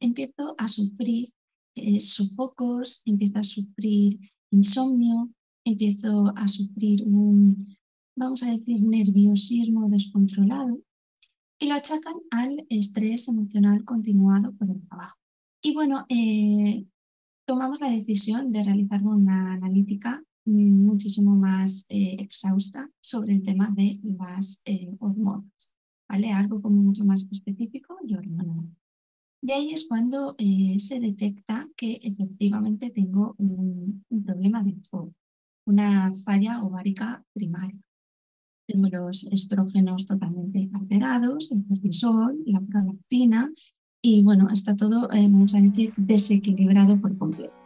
empiezo a sufrir eh, sofocos, empiezo a sufrir insomnio, empiezo a sufrir un, vamos a decir, nerviosismo descontrolado y lo achacan al estrés emocional continuado por el trabajo. Y bueno, eh, tomamos la decisión de realizar una analítica muchísimo más eh, exhausta sobre el tema de las eh, hormonas, ¿vale? Algo como mucho más específico y hormonal. De ahí es cuando se detecta que efectivamente tengo un, problema de FOB, una falla ovárica primaria. Tengo los estrógenos totalmente alterados, el cortisol, la prolactina y bueno, está todo, eh, vamos a decir, desequilibrado por completo.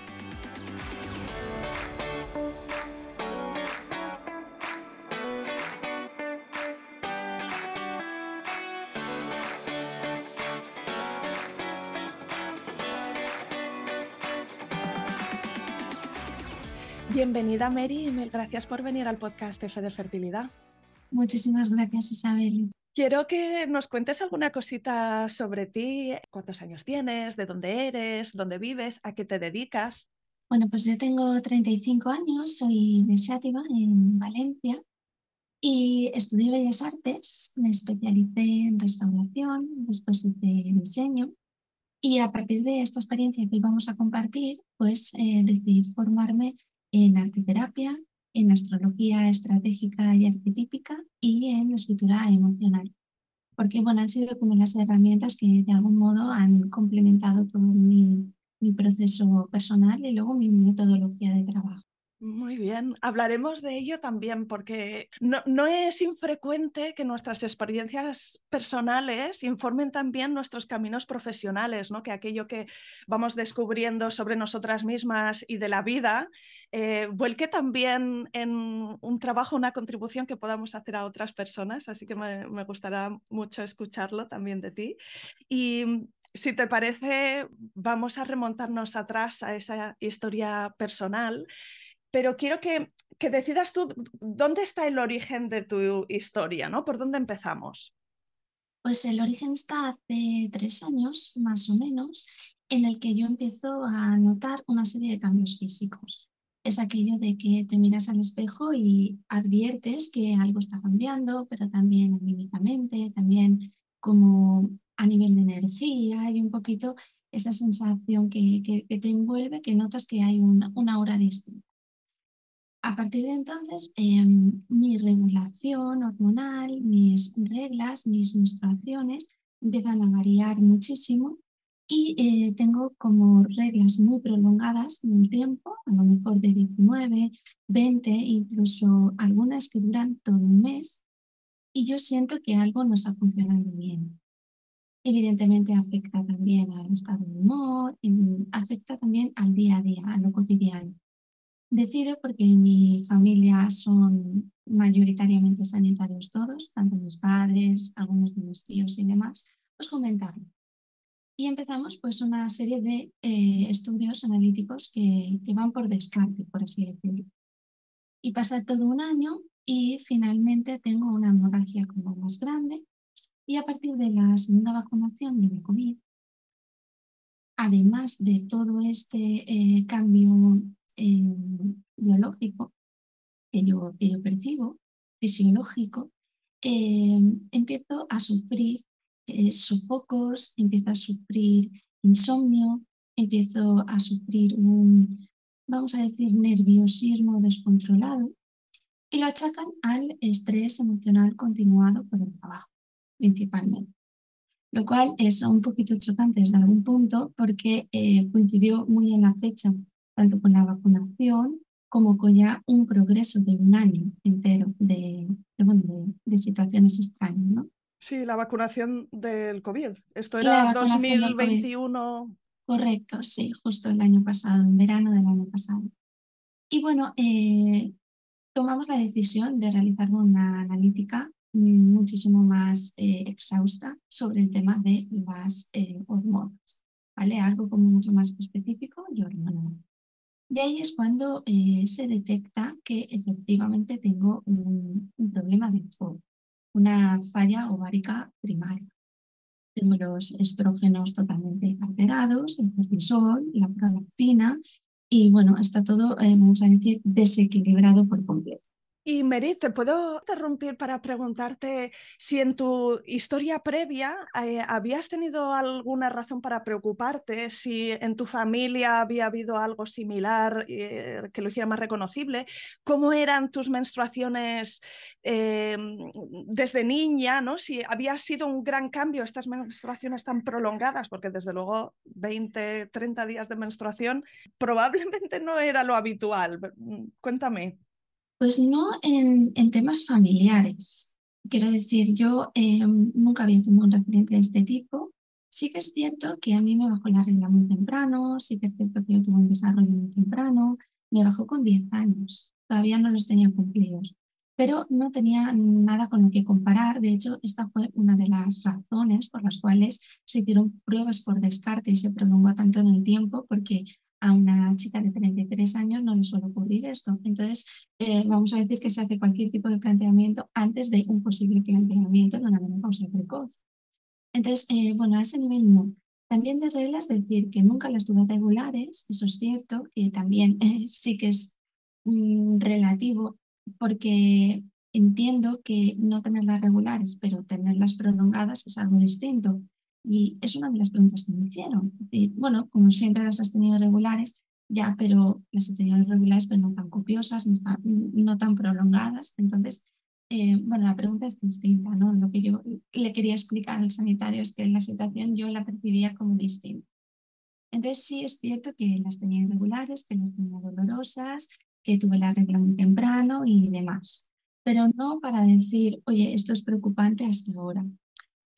Bienvenida Mary y mil gracias por venir al podcast F de Fertilidad. Muchísimas gracias Isabel. Quiero que nos cuentes alguna cosita sobre ti, cuántos años tienes, de dónde eres, dónde vives, a qué te dedicas. Bueno, pues yo tengo 35 años, soy de Sátiva, en Valencia, y estudié Bellas Artes, me especialicé en restauración, después hice diseño, y a partir de esta experiencia que íbamos a compartir, pues eh, decidí formarme en arteterapia, en astrología estratégica y arquetípica y en escritura emocional. Porque bueno, han sido como las herramientas que de algún modo han complementado todo mi, mi proceso personal y luego mi metodología de trabajo. Hablaremos de ello también porque no, no, es infrecuente que nuestras experiencias personales informen también nuestros caminos profesionales, ¿no? que aquello que vamos descubriendo sobre nosotras mismas y de la vida eh, vuelque también en un trabajo, una contribución que podamos hacer a otras personas, así que me, me gustará mucho escucharlo también de ti. Y si te parece, vamos a remontarnos atrás a esa historia personal pero quiero que, decidas tú dónde está el origen de tu historia, ¿no? ¿Por dónde empezamos? Pues el origen está hace tres años, más o menos, en el que yo empiezo a notar una serie de cambios físicos. Es aquello de que te miras al espejo y adviertes que algo está cambiando, pero también anímicamente, también como a nivel de energía y un poquito esa sensación que, te envuelve, que notas que hay una, una aura distinta. A partir de entonces, em, mi regulación hormonal, mis reglas, mis menstruaciones empiezan a variar muchísimo y eh, tengo como reglas muy prolongadas en un tiempo, a lo mejor de 19, 20, incluso algunas que duran todo un mes y yo siento que algo no está funcionando bien. Evidentemente afecta también al estado de humor, afecta también al día a día, a lo cotidiano. Decido porque mi familia son mayoritariamente sanitarios todos, tanto mis padres, algunos de mis tíos y demás, pues comentarlo. Y empezamos pues una serie de eh, estudios analíticos que, que van por descarte, por así decirlo. Y pasa todo un año y finalmente tengo una hemorragia como más grande y a partir de la segunda vacunación de la COVID, además de todo este eh, cambio eh, biológico que yo, que percibo, fisiológico, eh, empiezo a sufrir sofocos, empiezo a sufrir insomnio, empiezo a sufrir un, vamos a decir, nerviosismo descontrolado y lo achacan al estrés emocional continuado por el trabajo principalmente. Lo cual es un poquito chocante desde algún punto porque eh, coincidió muy en la fecha, tanto con la vacunación como con ya un progreso de un año entero de, de, situaciones extrañas. ¿no? Sí, la vacunación del COVID. Esto era 2021. Correcto, sí, justo el año pasado, en verano del año pasado. Y bueno, eh, tomamos la decisión de realizar una analítica muchísimo más eh, exhausta sobre el tema de las eh, hormonas, ¿vale? Algo como mucho más específico y hormonal. De ahí es cuando eh, se detecta que efectivamente tengo un, problema de FOB, una falla ovárica primaria. Tengo los estrógenos totalmente alterados, el cortisol, la prolactina y bueno, está todo, vamos a decir, desequilibrado por completo. Y Merit, ¿te puedo interrumpir para preguntarte si en tu historia previa eh, habías tenido alguna razón para preocuparte, si en tu familia había habido algo similar eh, que lo hiciera más reconocible? ¿Cómo eran tus menstruaciones eh, desde niña? ¿no? Si había sido un gran cambio estas menstruaciones tan prolongadas, porque desde luego 20, 30 días de menstruación probablemente no era lo habitual. Cuéntame. Pues no en, temas familiares. Quiero decir, yo eh, nunca había tenido un referente de este tipo. Sí que es cierto que a mí me bajó la regla muy temprano, sí que es cierto que yo tuve un desarrollo muy temprano, me bajó con 10 años, todavía no los tenía cumplidos, pero no tenía nada con lo que comparar. De hecho, esta fue una de las razones por las cuales se hicieron pruebas por descarte y se prolongó tanto en el tiempo, porque a una chica de 33 años no le suele ocurrir esto. Entonces, eh, vamos a decir que se hace cualquier tipo de planteamiento antes de un posible planteamiento de una menopausia precoz. Entonces, eh, bueno, a ese nivel no. También de reglas, decir que nunca las tuve regulares, eso es cierto, también eh, sí que es mm, relativo, porque entiendo que no tenerlas regulares, pero tenerlas prolongadas es algo distinto. Y es una de las preguntas que me hicieron. bueno, como siempre las has tenido regulares, ya, pero las he tenido regulares, pero no tan copiosas, no, no tan prolongadas. Entonces, eh, bueno, la pregunta es distinta, ¿no? Lo que yo le quería explicar al sanitario es que la situación yo la percibía como distinta. Entonces, sí es cierto que las tenía irregulares, que las tenía dolorosas, que tuve la regla muy temprano y demás. Pero no para decir, oye, esto es preocupante hasta ahora.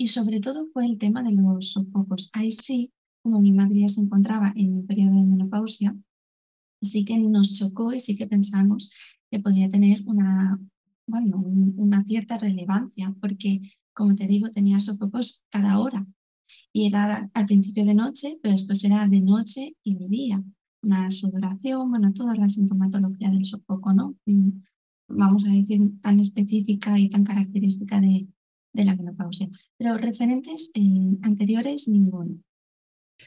Y sobre todo fue el tema de los sofocos. Ahí sí, como mi madre ya se encontraba en un periodo de menopausia, sí que nos chocó y sí que pensamos que podía tener una, bueno, una cierta relevancia, porque, como te digo, tenía sofocos cada hora. Y era al principio de noche, pero después era de noche y de día. Una sudoración, bueno, toda la sintomatología del sofoco, ¿no? Mm, vamos a decir, tan específica y tan característica de, de la menopausia. Pero referentes eh, anteriores, ninguno.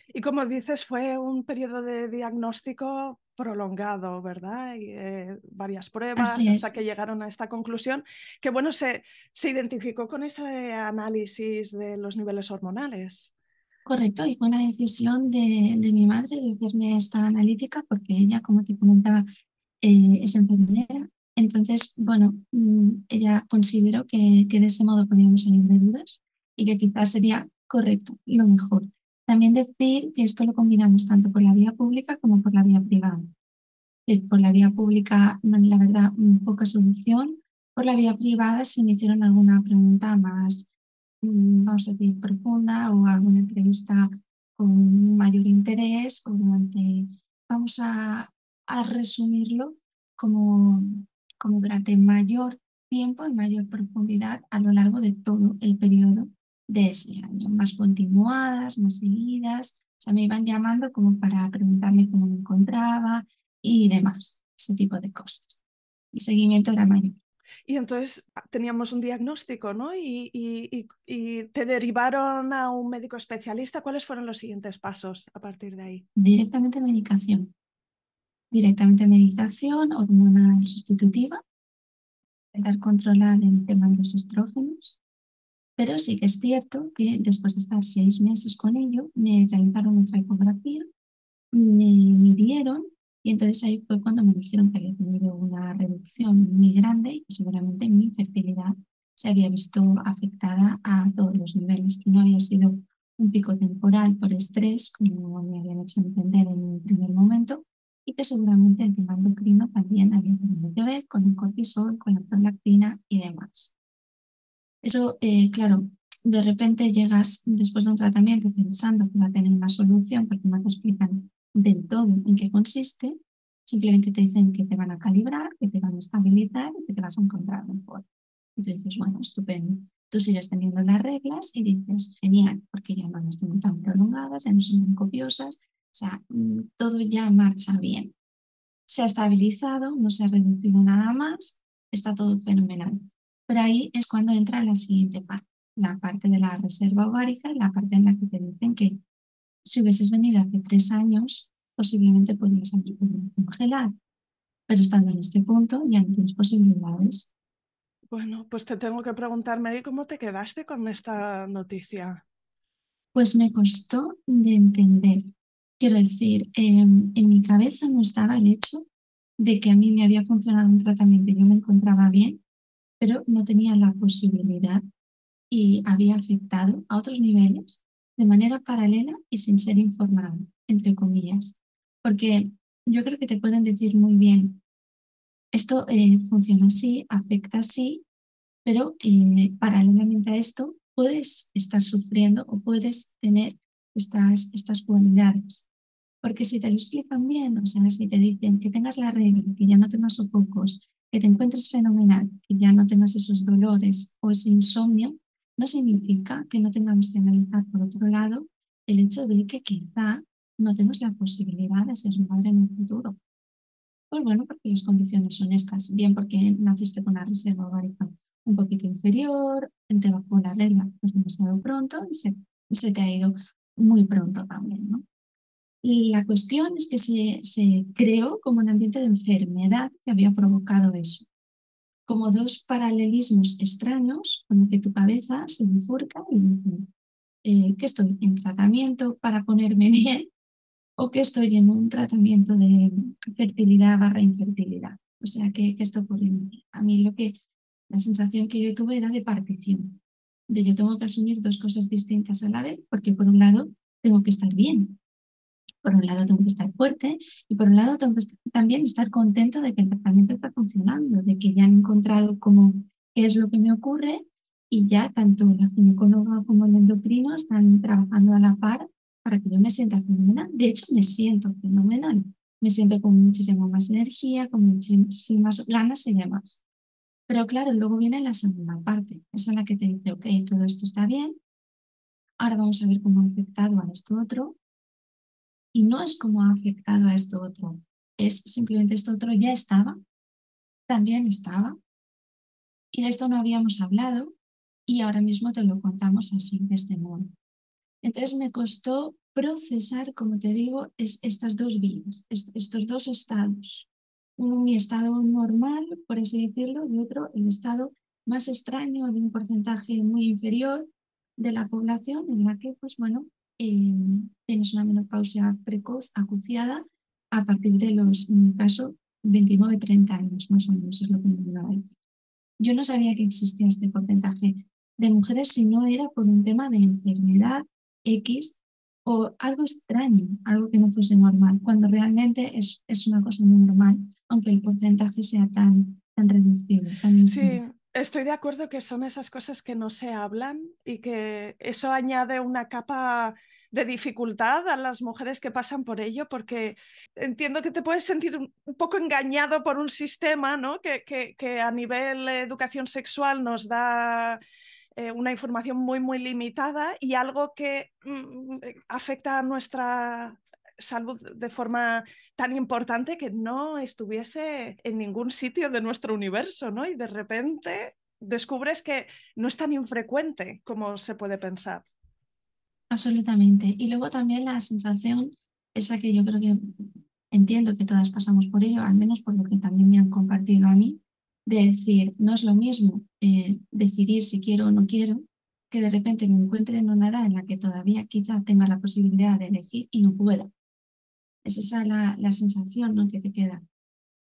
Y como dices, fue un periodo de diagnóstico prolongado, ¿verdad? Y, eh, varias pruebas hasta que llegaron a esta conclusión, que bueno, se, se identificó con ese análisis de los niveles hormonales. Correcto, y fue una decisión de, de mi madre de hacerme esta analítica porque ella, como te comentaba, eh, es enfermera entonces, bueno, mm, ella consideró que, que de ese modo podíamos salir de dudas y que quizás sería correcto, lo mejor. También decir que esto lo combinamos tanto por la vía pública como por la vía privada. Por la vía pública, la verdad, poca solución. Por la vía privada, si me hicieron alguna pregunta más, mm, vamos a decir, profunda o alguna entrevista con mayor interés o durante, vamos a, a resumirlo como, como durante mayor tiempo y mayor profundidad a lo largo de todo el periodo de ese año, más continuadas, más seguidas. O sea, me iban llamando como para preguntarme cómo me encontraba y demás, ese tipo de cosas. El seguimiento era mayor. Y entonces ah, teníamos un diagnóstico, ¿no? Y, y, y, te derivaron a un médico especialista. ¿Cuáles fueron los siguientes pasos a partir de ahí? Directamente medicación. Directamente medicación hormonal sustitutiva. Intentar controlar el tema de los estrógenos. Pero sí que es cierto que después de estar seis meses con ello, me realizaron otra ecografía, me midieron y entonces ahí fue cuando me dijeron que había tenido una reducción muy grande y seguramente mi fertilidad se había visto afectada a todos los niveles, que no había sido un pico temporal por estrés, como me habían hecho entender en un primer momento, y que seguramente el tema endocrino también había tenido que ver con el cortisol, con la prolactina y demás. Eso, eh, claro, de repente llegas después de un tratamiento pensando que va a tener una solución porque no te explican del todo en qué consiste, simplemente te dicen que te van a calibrar, que te van a estabilizar y que te vas a encontrar mejor. Y tú dices, bueno, estupendo. Tú sigues teniendo las reglas y dices, genial, porque ya no las tengo tan prolongadas, ya no son tan copiosas, sea, mm, todo ya marcha bien. Se ha estabilizado, no se ha reducido nada más, está todo fenomenal. Pero ahí es cuando entra la siguiente parte, la parte de la reserva ovárica, la parte en la que te dicen que si hubieses venido hace tres años, posiblemente podrías haber congelar. Pero estando en este punto ya no tienes posibilidades. Bueno, pues te tengo que preguntar, Mary, ¿cómo te quedaste con esta noticia? Pues me costó de entender. Quiero decir, em, en mi cabeza no estaba el hecho de que a mí me había funcionado un tratamiento y yo me encontraba bien, pero no tenía la posibilidad y había afectado a otros niveles de manera paralela y sin ser informado, entre comillas. Porque yo creo que te pueden decir muy bien, esto eh, funciona así, afecta así, pero eh, paralelamente a esto puedes estar sufriendo o puedes tener estas, estas cualidades. Porque si te lo explican bien, o sea, si te dicen que tengas la regla, que ya no tengas sofocos, que te encuentres fenomenal, que ya no tengas esos dolores o ese insomnio, no significa que no tengamos que analizar por otro lado el hecho de que quizá no tengas la posibilidad de ser madre en el futuro. Pues bueno, porque las condiciones son estas, bien porque naciste con una reserva ovárica un poquito inferior, te bajó la regla pues demasiado pronto y se, se te ha ido muy pronto también, ¿no? La cuestión es que se, se creó como un ambiente de enfermedad que había provocado eso como dos paralelismos extraños con que tu cabeza se bifurca y dice eh, que estoy en tratamiento para ponerme bien o que estoy en un tratamiento de fertilidad barra infertilidad. O sea, que, que esto ocurre A mí lo que, la sensación que yo tuve era de partición, de yo tengo que asumir dos cosas distintas a la vez, porque por un lado tengo que estar bien, por un lado tengo que estar fuerte y por un lado tengo que también estar contento de que el tratamiento está funcionando, de que ya han encontrado cómo, qué es lo que me ocurre y ya tanto la ginecóloga como el endocrino están trabajando a la par para que yo me sienta fenomenal. De hecho, me siento fenomenal. Me siento con muchísima más energía, con muchísimas ganas y demás. Pero claro, luego viene la segunda parte, esa en la que te dice, ok, todo esto está bien, ahora vamos a ver cómo ha afectado a esto otro y no es como ha afectado a esto otro, es simplemente esto otro ya estaba, también estaba, y de esto no habíamos hablado y ahora mismo te lo contamos así, de este modo. Entonces me costó procesar, como te digo, es, estas dos vías, estos dos estados. Mi estado normal, por así decirlo, y otro el estado más extraño de un porcentaje muy inferior de la población en la que, pues bueno, Em, tienes una menopausia precoz acuciada a partir de los, en mi caso, 29-30 años más o menos, es lo que me iba a decir. Yo no sabía que existía este porcentaje de mujeres si no era por un tema de enfermedad X o algo extraño, algo que no fuese normal, cuando realmente es, es una cosa muy normal, aunque el porcentaje sea tan, tan reducido. sí, estoy de acuerdo que son esas cosas que no se hablan y que eso añade una capa de dificultad a las mujeres que pasan por ello, porque entiendo que te puedes sentir un, poco engañado por un sistema ¿no? que, que, a nivel de educación sexual nos da eh, una información muy, muy limitada y algo que mm, afecta a nuestra salud de forma tan importante que no estuviese en ningún sitio de nuestro universo, ¿no? Y de repente descubres que no es tan infrecuente como se puede pensar. Absolutamente. Y luego también la sensación, esa que yo creo que entiendo que todas pasamos por ello, al menos por lo que también me han compartido a mí, de decir, no es lo mismo eh, decidir si quiero o no quiero, que de repente me encuentre en una edad en la que todavía quizá tenga la posibilidad de elegir y no pueda. Es esa la, la sensación ¿no? que te queda.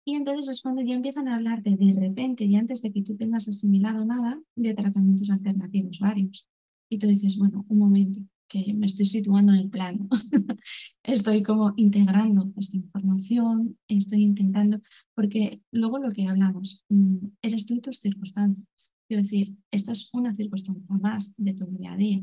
Y entonces es cuando ya empiezan a hablarte de repente y antes de que tú tengas asimilado nada de tratamientos alternativos varios. Y tú dices, bueno, un momento, que me estoy situando en el plano. estoy como integrando esta información, estoy intentando, porque luego lo que hablamos, mm, eres tú y tus circunstancias. Quiero decir, esta es una circunstancia más de tu día a día.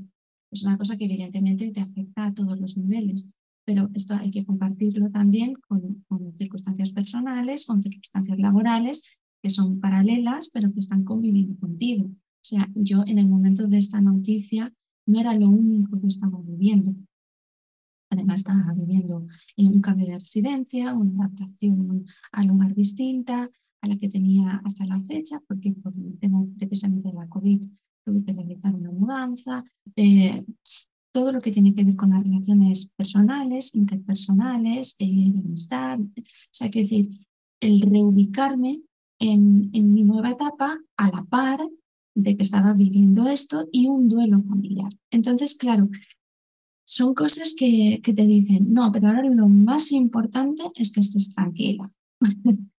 Es una cosa que evidentemente te afecta a todos los niveles, pero esto hay que compartirlo también con, con circunstancias personales, con circunstancias laborales que son paralelas, pero que están conviviendo contigo. O sea, yo en el momento de esta noticia no era lo único que estaba viviendo. Además estaba viviendo en un cambio de residencia, una adaptación al lugar distinta a la que tenía hasta la fecha, porque por el tema precisamente de la COVID tuve que realizar una mudanza. Eh, todo lo que tiene que ver con las relaciones personales, interpersonales, eh, de amistad. O sea, que decir, el reubicarme en, en mi nueva etapa a la par de que estaba viviendo esto y un duelo familiar. Entonces, claro, son cosas que, que te dicen, no, pero ahora lo más importante es que estés tranquila.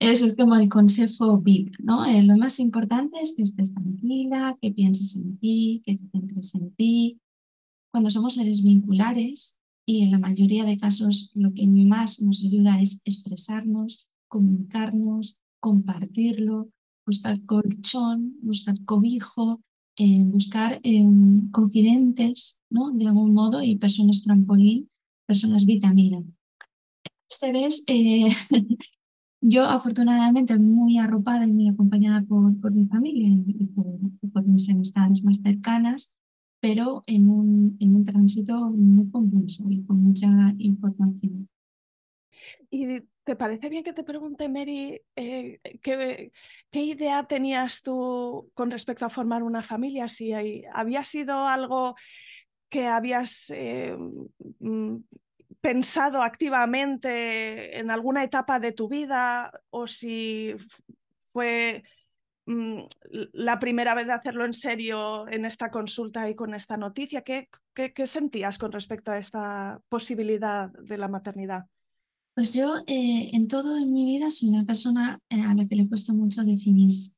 Eso es como el consejo big, ¿no? Eh, lo más importante es que estés tranquila, que pienses en ti, que te centres en ti, cuando somos seres vinculares y en la mayoría de casos lo que más nos ayuda es expresarnos, comunicarnos, compartirlo, buscar colchón, buscar cobijo, eh, buscar eh, confidentes, ¿no? De algún modo, y personas trampolín, personas vitamina. Este ves, eh, yo afortunadamente muy arropada y muy acompañada por, por mi familia y por, por mis amistades más cercanas, pero en un, en un tránsito muy confuso y con mucha información. ¿Y te parece bien que te pregunte, Mary, eh, ¿qué, idea tenías tú con respecto a formar una familia? Si había sido algo que habías eh, mm, pensado activamente en alguna etapa de tu vida o si fue Mm, la primera vez de hacerlo en serio en esta consulta y con esta noticia. ¿Qué, qué, sentías con respecto a esta posibilidad de la maternidad? Pues yo eh, en todo en mi vida soy una persona eh, a la que le cuesta mucho definirse.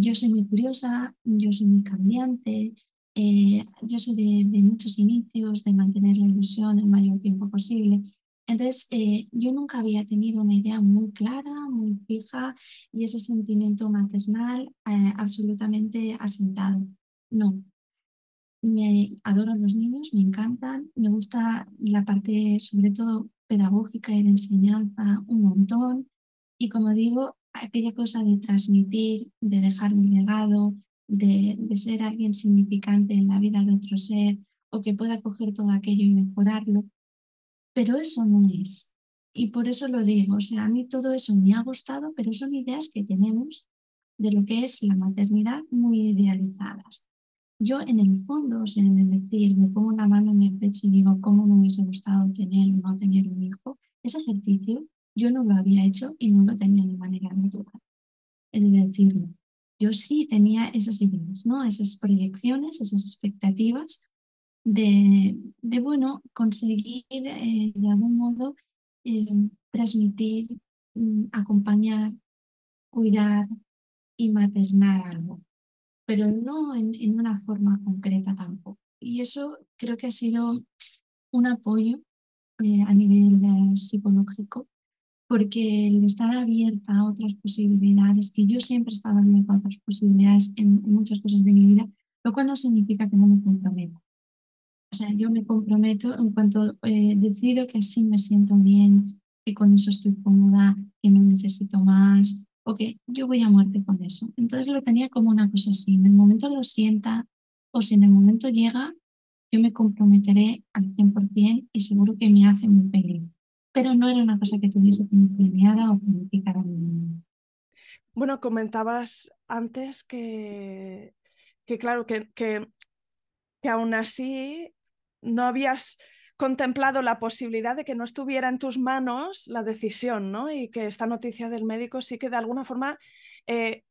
Yo soy muy curiosa, yo soy muy cambiante, eh, yo soy de, de, muchos inicios, de mantener la ilusión el mayor tiempo posible. Entonces, eh, yo nunca había tenido una idea muy clara, muy fija y ese sentimiento maternal eh, absolutamente asentado. No. Me adoro los niños, me encantan, me gusta la parte sobre todo pedagógica y de enseñanza un montón. Y como digo, aquella cosa de transmitir, de dejar un legado, de, de ser alguien significante en la vida de otro ser o que pueda coger todo aquello y mejorarlo, pero eso no es. Y por eso lo digo, o sea, a mí todo eso me ha gustado, pero son ideas que tenemos de lo que es la maternidad muy idealizadas. Yo en el fondo, o sea, en el decir, me pongo una mano en el pecho y digo, ¿cómo me hubiese gustado tener o no tener un hijo? Ese ejercicio yo no lo había hecho y no lo tenía de manera natural. El decirlo. Yo sí tenía esas ideas, ¿no? Esas proyecciones, esas expectativas de, de bueno, conseguir eh, de algún modo eh, transmitir, mm, acompañar, cuidar y maternar algo, pero no en, en, una forma concreta tampoco. Y eso creo que ha sido un apoyo eh, a nivel psicológico porque el estar abierta a otras posibilidades, que yo siempre he estado abierta a otras posibilidades en, muchas cosas de mi vida, lo cual no significa que no me comprometa. O sea, yo me comprometo en cuanto eh, decido que así me siento bien, que con eso estoy cómoda, que no necesito más, o que yo voy a muerte con eso. Entonces lo tenía como una cosa así. En el momento lo sienta o si en el momento llega, yo me comprometeré al 100% y seguro que me hace muy peligro pero no era una cosa que tuviese como planeada o planificada. Bueno, comentabas antes que, que claro, que, que, que aún así no habías contemplado la posibilidad de que no estuviera en tus manos la decisión, ¿no? Y que esta noticia del médico sí que de alguna forma eh,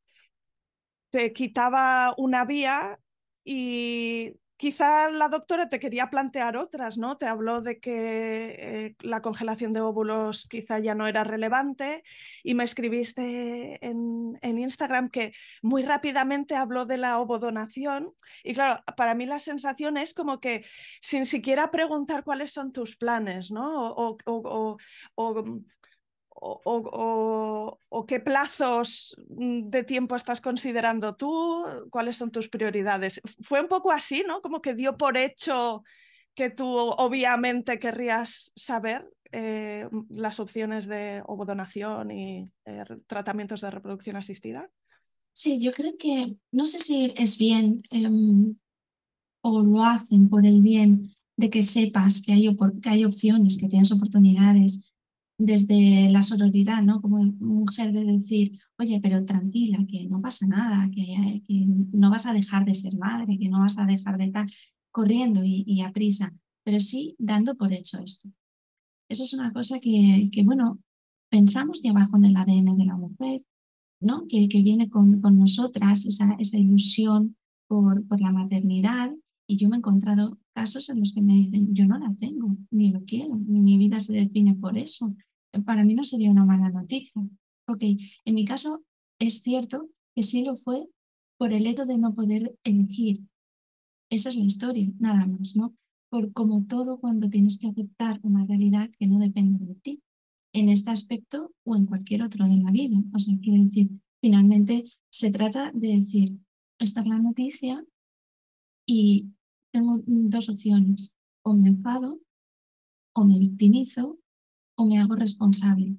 te quitaba una vía y Quizá la doctora te quería plantear otras, ¿no? Te habló de que eh, la congelación de óvulos quizá ya no era relevante y me escribiste en, Instagram que muy rápidamente habló de la ovodonación y claro, para mí la sensación es como que sin siquiera preguntar cuáles son tus planes, ¿no? o o, qué plazos mm, de tiempo estás considerando tú? ¿Cuáles son tus prioridades? Fue un poco así, ¿no? Como que dio por hecho que tú obviamente querrías saber eh, las opciones de ovodonación y eh, tratamientos de reproducción asistida. Sí, yo creo que no sé si es bien em, o lo hacen por el bien de que sepas que hay, que hay opciones, que tienes oportunidades, desde la sororidad, ¿no? Como mujer de decir, oye, pero tranquila, que no pasa nada, que, no vas a dejar de ser madre, que no vas a dejar de estar corriendo y, a prisa, pero sí dando por hecho esto. Eso es una cosa que, que bueno, pensamos que va con el ADN de la mujer, ¿no? Que, que viene con, con nosotras esa, esa ilusión por, por la maternidad y yo me he encontrado casos en los que me dicen, yo no la tengo, ni lo quiero, ni mi vida se define por eso, para mí no sería una mala noticia. Ok, en mi caso es cierto que sí lo fue por el hecho de no poder elegir. Esa es la historia, nada más, ¿no? Por como todo cuando tienes que aceptar una realidad que no depende de ti, en este aspecto o en cualquier otro de la vida. O sea, quiero decir, finalmente se trata de decir, esta es la noticia y tengo dos opciones, o me enfado o me victimizo o me hago responsable.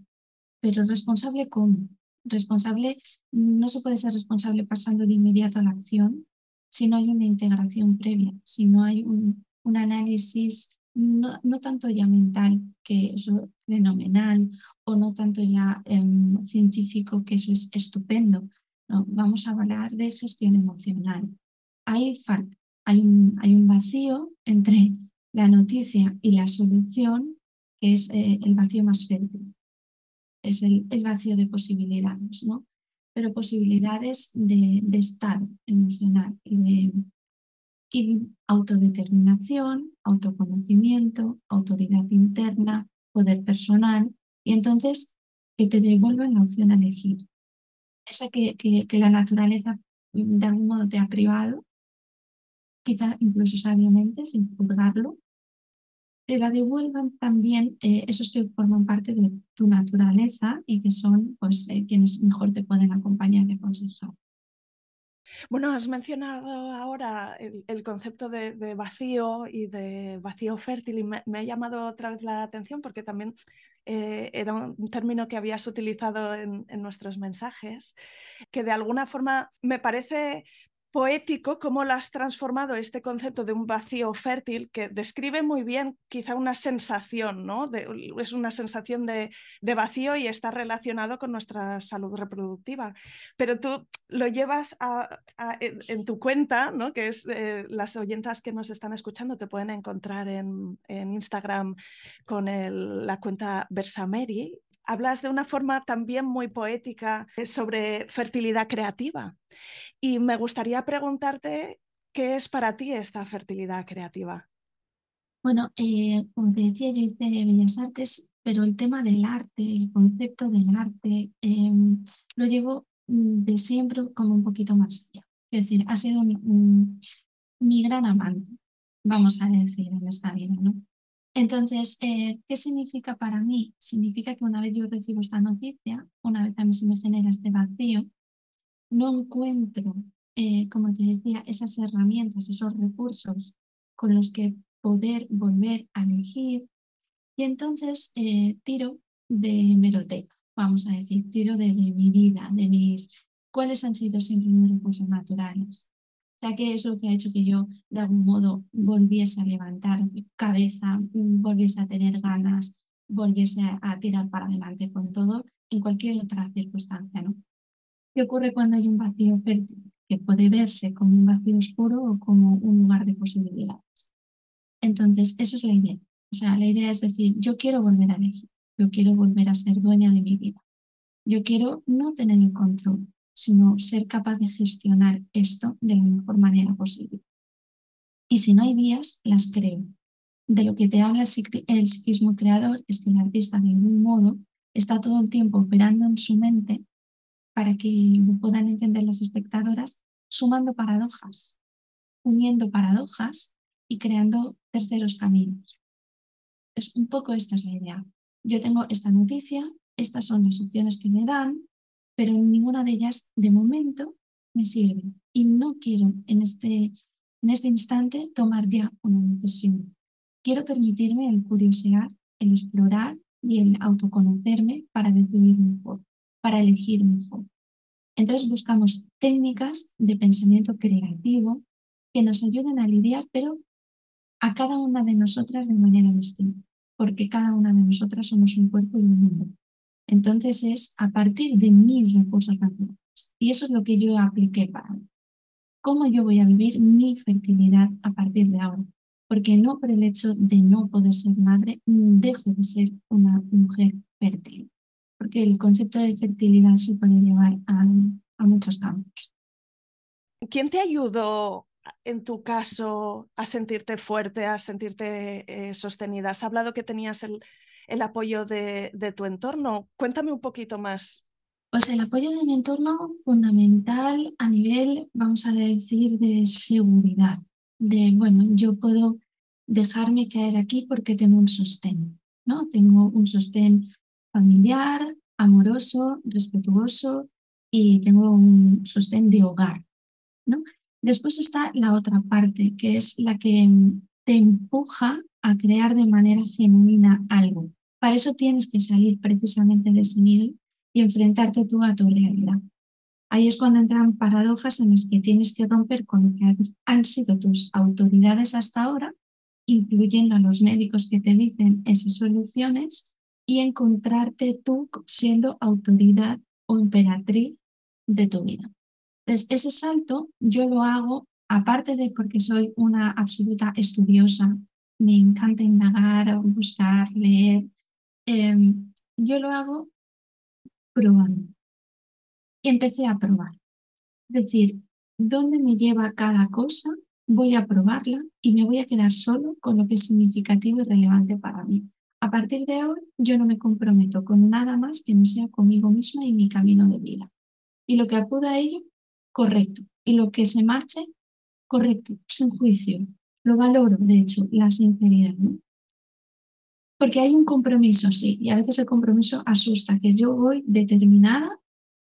Pero responsable cómo? Responsable, no se puede ser responsable pasando de inmediato a la acción si no hay una integración previa, si no hay un, análisis no, tanto ya mental, que eso es fenomenal, o no tanto ya em, científico, que eso es estupendo. No, vamos a hablar de gestión emocional. Hay, hay, un, hay un vacío entre la noticia y la solución que es eh, el vacío más fértil. Es el, vacío de posibilidades, ¿no? Pero posibilidades de, estado emocional y de autodeterminación, autoconocimiento, autoridad interna, poder personal, y entonces que te devuelvan la opción a elegir. Esa que, que, que la naturaleza de algún modo te ha privado, quizá incluso sabiamente, sin juzgarlo, te la devuelvan también eh, esos que forman parte de tu naturaleza y que son pues, eh, quienes mejor te pueden acompañar y aconsejar. Bueno, has mencionado ahora el, concepto de, vacío y de vacío fértil y me, ha llamado otra vez la atención porque también eh, era un término que habías utilizado en, nuestros mensajes, que de alguna forma me parece poético cómo lo has transformado este concepto de un vacío fértil que describe muy bien quizá una sensación, ¿no? es una sensación de, vacío y está relacionado con nuestra salud reproductiva. Pero tú lo llevas en, tu cuenta, ¿no? que es eh, las oyentas que nos están escuchando te pueden encontrar en, Instagram con la cuenta Versameri hablas de una forma también muy poética sobre fertilidad creativa. Y me gustaría preguntarte qué es para ti esta fertilidad creativa. Bueno, eh, como te decía, yo hice Bellas Artes, pero el tema del arte, el concepto del arte, em, lo llevo mm, de siempre como un poquito más allá. Es decir, ha sido mi gran amante, vamos a decir, en esta vida, ¿no? Entonces, eh, ¿qué significa para mí? Significa que una vez yo recibo esta noticia, una vez a mí se me genera este vacío, no encuentro, eh, como te decía, esas herramientas, esos recursos con los que poder volver a elegir. Y entonces eh, tiro de meroteca, vamos a decir, tiro de, de mi vida, de mis, cuáles han sido siempre mis recursos naturales ya que es lo que ha hecho que yo de algún modo volviese a levantar cabeza, volviese a tener ganas, volviese a tirar para adelante con todo en cualquier otra circunstancia. ¿no? ¿Qué ocurre cuando hay un vacío fértil? Que puede verse como un vacío oscuro o como un lugar de posibilidades. Entonces, eso es la idea. O sea, la idea es decir, yo quiero volver a elegir, yo quiero volver a ser dueña de mi vida. Yo quiero no tener el control, sino ser capaz de gestionar esto de la mejor manera posible. Y si no hay vías, las creo. De lo que te habla el psiquismo creador es que el artista de algún modo está todo el tiempo operando en su mente para que lo puedan entender las espectadoras, sumando paradojas, uniendo paradojas y creando terceros caminos. Es un poco esta es la idea. Yo tengo esta noticia, estas son las opciones que me dan, pero ninguna de ellas de momento me sirve y no quiero en este, en este instante tomar ya una decisión. Quiero permitirme el curiosear, el explorar y el autoconocerme para decidir mejor, para elegir mejor. Entonces buscamos técnicas de pensamiento creativo que nos ayuden a lidiar, pero a cada una de nosotras de manera distinta, porque cada una de nosotras somos un cuerpo y un mundo. Entonces es a partir de mis recursos naturales. Y eso es lo que yo apliqué para mí. ¿Cómo yo voy a vivir mi fertilidad a partir de ahora? Porque no por el hecho de no poder ser madre, dejo de ser una mujer fértil. Porque el concepto de fertilidad se puede llevar a, muchos campos. ¿Quién te ayudó en tu caso a sentirte fuerte, a sentirte eh, sostenida? Has hablado que tenías el, el apoyo de, tu entorno. Cuéntame un poquito más. Pues el apoyo de mi entorno fundamental a nivel, vamos a decir, de seguridad. De, bueno, yo puedo dejarme caer aquí porque tengo un sostén, ¿no? Tengo un sostén familiar, amoroso, respetuoso y tengo un sostén de hogar, ¿no? Después está la otra parte, que es la que te empuja a crear de manera genuina algo. Para eso tienes que salir precisamente de ese nido y enfrentarte tú a tu realidad. Ahí es cuando entran paradojas en las que tienes que romper con lo que han sido tus autoridades hasta ahora, incluyendo a los médicos que te dicen esas soluciones, y encontrarte tú siendo autoridad o emperatriz de tu vida. Entonces, ese salto yo lo hago, aparte de porque soy una absoluta estudiosa, me encanta indagar, buscar, leer, Em, yo lo hago probando. Y empecé a probar. Es decir, ¿dónde me lleva cada cosa? Voy a probarla y me voy a quedar solo con lo que es significativo y relevante para mí. A partir de ahora, yo no me comprometo con nada más que no sea conmigo misma y mi camino de vida. Y lo que acuda a ello, correcto. Y lo que se marche, correcto, sin juicio. Lo valoro, de hecho, la sinceridad. Porque hay un compromiso, sí, y a veces el compromiso asusta, que yo voy determinada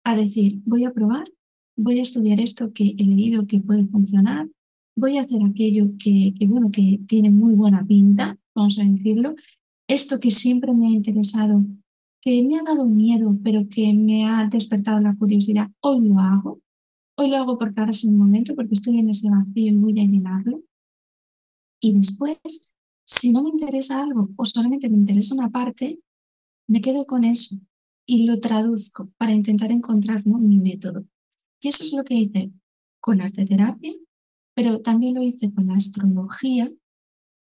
a decir, voy a probar, voy a estudiar esto que he leído que puede funcionar, voy a hacer aquello que, que, bueno, que tiene muy buena pinta, vamos a decirlo, esto que siempre me ha interesado, que me ha dado miedo, pero que me ha despertado la curiosidad, hoy lo hago, hoy lo hago porque ahora es el momento, porque estoy en ese vacío y voy a llenarlo. Y después si no me interesa algo o solamente me interesa una parte, me quedo con eso y lo traduzco para intentar encontrar mi método. Y eso es lo que hice con arte terapia, pero también lo hice con la astrología,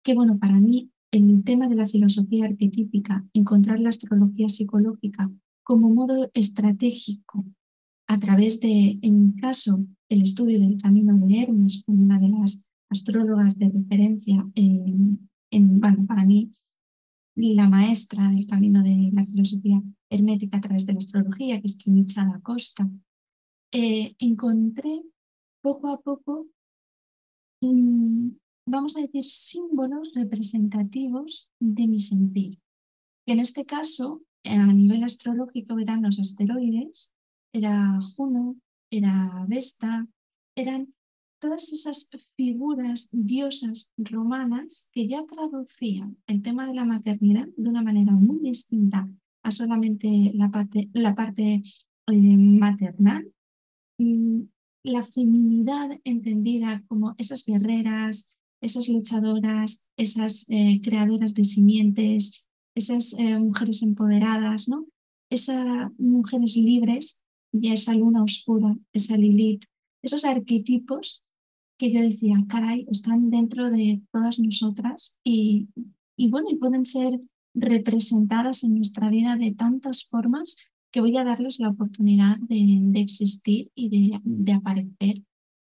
que bueno, para mí el tema de la filosofía arquetípica, encontrar la astrología psicológica como modo estratégico a través de, en mi caso, el estudio del camino de Hermes, una de las astrólogas de referencia en bueno, para mí, la maestra del camino de la filosofía hermética a través de la astrología, que es Kimicha da Costa, eh, encontré poco a poco vamos a decir, símbolos representativos de mi sentir. Que en este caso, a nivel astrológico, eran los asteroides, era Juno, era Vesta, eran todas esas figuras diosas romanas que ya traducían el tema de la maternidad de una manera muy distinta a solamente la parte, la parte eh, maternal, mm, la feminidad entendida como esas guerreras, esas luchadoras, esas eh, creadoras de simientes, esas eh, mujeres empoderadas, ¿no? esas mujeres libres y esa luna oscura, esa Lilith, esos arquetipos que yo decía, caray, están dentro de todas nosotras y, y bueno, y pueden ser representadas en nuestra vida de tantas formas que voy a darles la oportunidad de, de existir y de, de, aparecer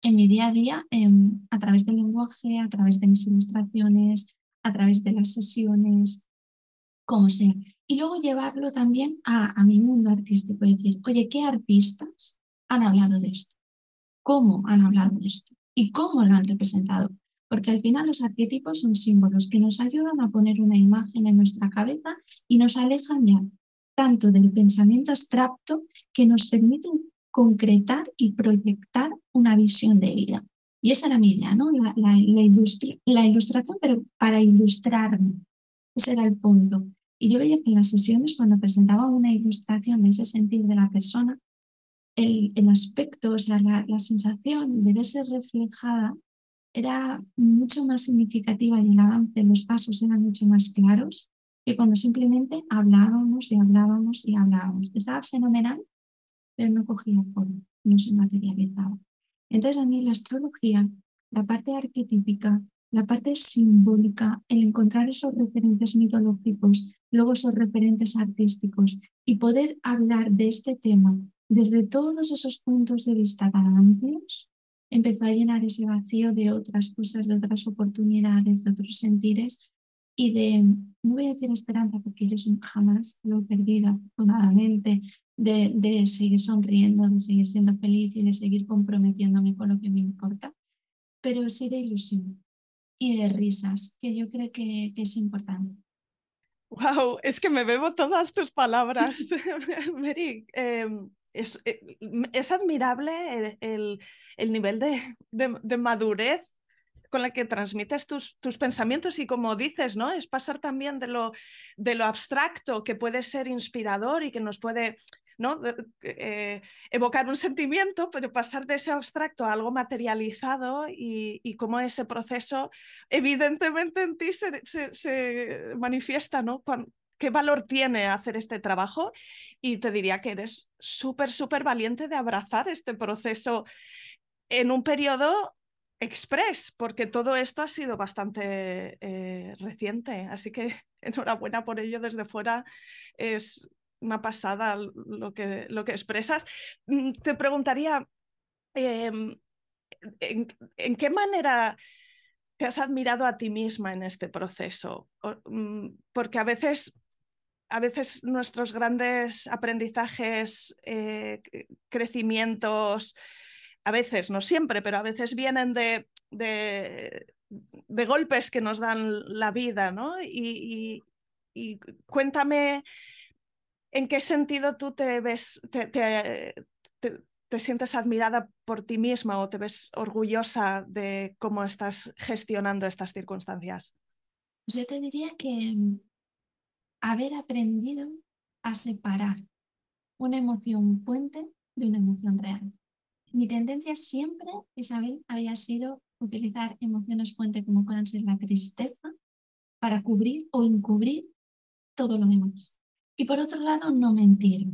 en mi día a día em, a través del lenguaje, a través de mis ilustraciones, a través de las sesiones, como sea. Y luego llevarlo también a, a mi mundo artístico, decir, oye, ¿qué artistas han hablado de esto? ¿Cómo han hablado de esto? Y cómo lo han representado. Porque al final los arquetipos son símbolos que nos ayudan a poner una imagen en nuestra cabeza y nos alejan ya tanto del pensamiento abstracto que nos permiten concretar y proyectar una visión de vida. Y esa era mi idea, ¿no? La, la, la, ilustración, pero para ilustrarme. Ese era el punto. Y yo veía que en las sesiones, cuando presentaba una ilustración de ese sentir de la persona, el, el aspecto, o sea, la, la, sensación de verse reflejada era mucho más significativa y el avance, los pasos eran mucho más claros que cuando simplemente hablábamos y hablábamos y hablábamos. Estaba fenomenal, pero no cogía forma, no se materializaba. Entonces a mí la astrología, la parte arquetípica, la parte simbólica, el encontrar esos referentes mitológicos, luego esos referentes artísticos y poder hablar de este tema desde todos esos puntos de vista tan amplios, empezó a llenar ese vacío de otras cosas, de otras oportunidades, de otros sentires y de, no voy a decir esperanza porque yo jamás lo he perdido afortunadamente, de, de seguir sonriendo, de seguir siendo feliz y de seguir comprometiéndome con lo que me importa, pero sí de ilusión y de risas, que yo creo que, es importante. Wow, es que me bebo todas tus palabras, Mary. Eh, es, eh, es admirable el, el, nivel de, de, madurez con la que transmites tus, tus, pensamientos y como dices, ¿no? Es pasar también de lo, de lo abstracto que puede ser inspirador y que nos puede ¿no? Eh, evocar un sentimiento, pero pasar de ese abstracto a algo materializado y, y cómo ese proceso evidentemente en ti se, se, manifiesta ¿no? Qué valor tiene hacer este trabajo y te diría que eres súper, súper valiente de abrazar este proceso en un periodo express, porque todo esto ha sido bastante eh, reciente, así que enhorabuena por ello desde fuera. Es una pasada lo que, lo que expresas. Mm, te preguntaría, em, ¿en, qué manera te has admirado a ti misma en este proceso? Mm, porque a veces a veces nuestros grandes aprendizajes, eh, crecimientos, a veces, no siempre, pero a veces vienen de, golpes que nos dan la vida, ¿no? Y, cuéntame en qué sentido tú te ves, te, te, sientes admirada por ti misma o te ves orgullosa de cómo estás gestionando estas circunstancias. Yo te diría que haber aprendido a separar una emoción puente de una emoción real. Mi tendencia siempre, Isabel, había sido utilizar emociones puente como puedan ser la tristeza para cubrir o encubrir todo lo demás. Y por otro lado, no mentir,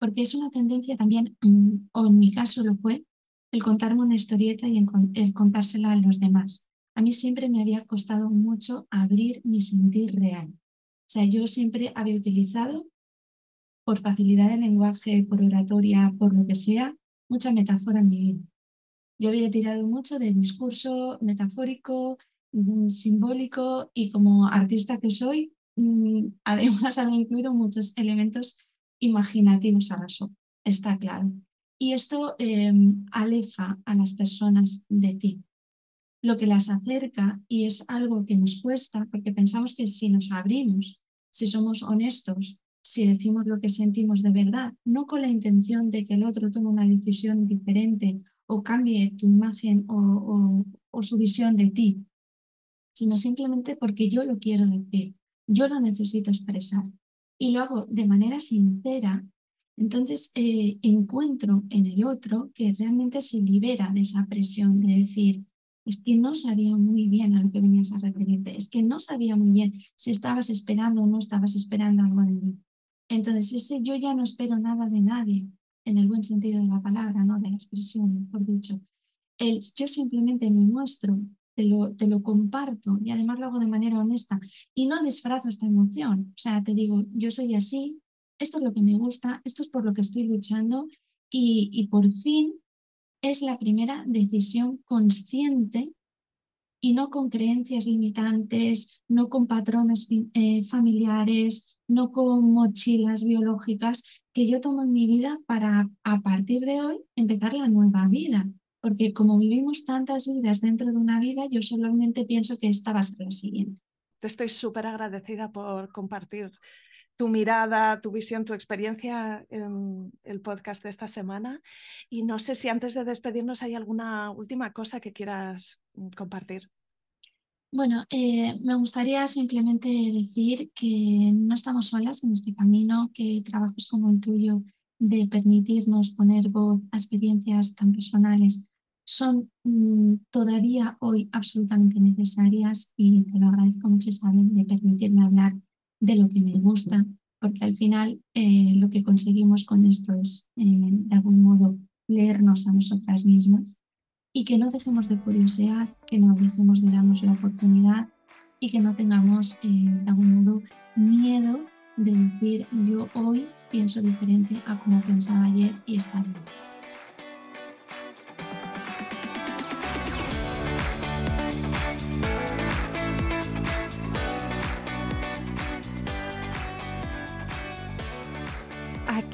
porque es una tendencia también, mm, o en mi caso lo fue, el contarme una historieta y el contársela a los demás. A mí siempre me había costado mucho abrir mi sentir real. Sea, yo siempre había utilizado, por facilidad de lenguaje, por oratoria, por lo que sea, mucha metáfora en mi vida. Yo había tirado mucho de discurso metafórico, mm, simbólico y como artista que soy, mm, además había incluido muchos elementos imaginativos a eso, está claro. Y esto em, aleja a las personas de ti. lo que las acerca y es algo que nos cuesta porque pensamos que si nos abrimos, si somos honestos, si decimos lo que sentimos de verdad, no con la intención de que el otro tome una decisión diferente o cambie tu imagen o, o su visión de ti, sino simplemente porque yo lo quiero decir, yo lo necesito expresar y lo hago de manera sincera, entonces eh, encuentro en el otro que realmente se libera de esa presión de decir, es que no sabía muy bien a lo que venías a referirte, es que no sabía muy bien si estabas esperando o no estabas esperando algo de mí. Entonces, ese yo ya no espero nada de nadie, en el buen sentido de la palabra, no de la expresión, mejor dicho. El, yo simplemente me muestro te lo, te lo comparto y además lo hago de manera honesta y no disfrazo esta emoción. O sea, te digo, yo soy así, esto es lo que me gusta, esto es por lo que estoy luchando y, y por fin es la primera decisión consciente y no con creencias limitantes, no con patrones eh, familiares, no con mochilas biológicas que yo tomo en mi vida para a partir de hoy empezar la nueva vida porque como vivimos tantas vidas dentro de una vida, yo solamente pienso que esta va a ser la siguiente. Te estoy súper agradecida por compartir tu mirada, tu visión, tu experiencia en el podcast de esta semana. Y no sé si antes de despedirnos hay alguna última cosa que quieras mm, compartir. Bueno, eh, me gustaría simplemente decir que no estamos solas en este camino, que trabajos como el tuyo de permitirnos poner voz a experiencias tan personales son mm, todavía hoy absolutamente necesarias y te lo agradezco mucho, Isabel, de permitirme hablar de lo que me gusta, porque al final eh, lo que conseguimos con esto es, eh, de algún modo, leernos a nosotras mismas y que no dejemos de curiosear, que no dejemos de darnos la oportunidad y que no tengamos, eh, de algún modo, miedo de decir yo hoy pienso diferente a como pensaba ayer y está bien.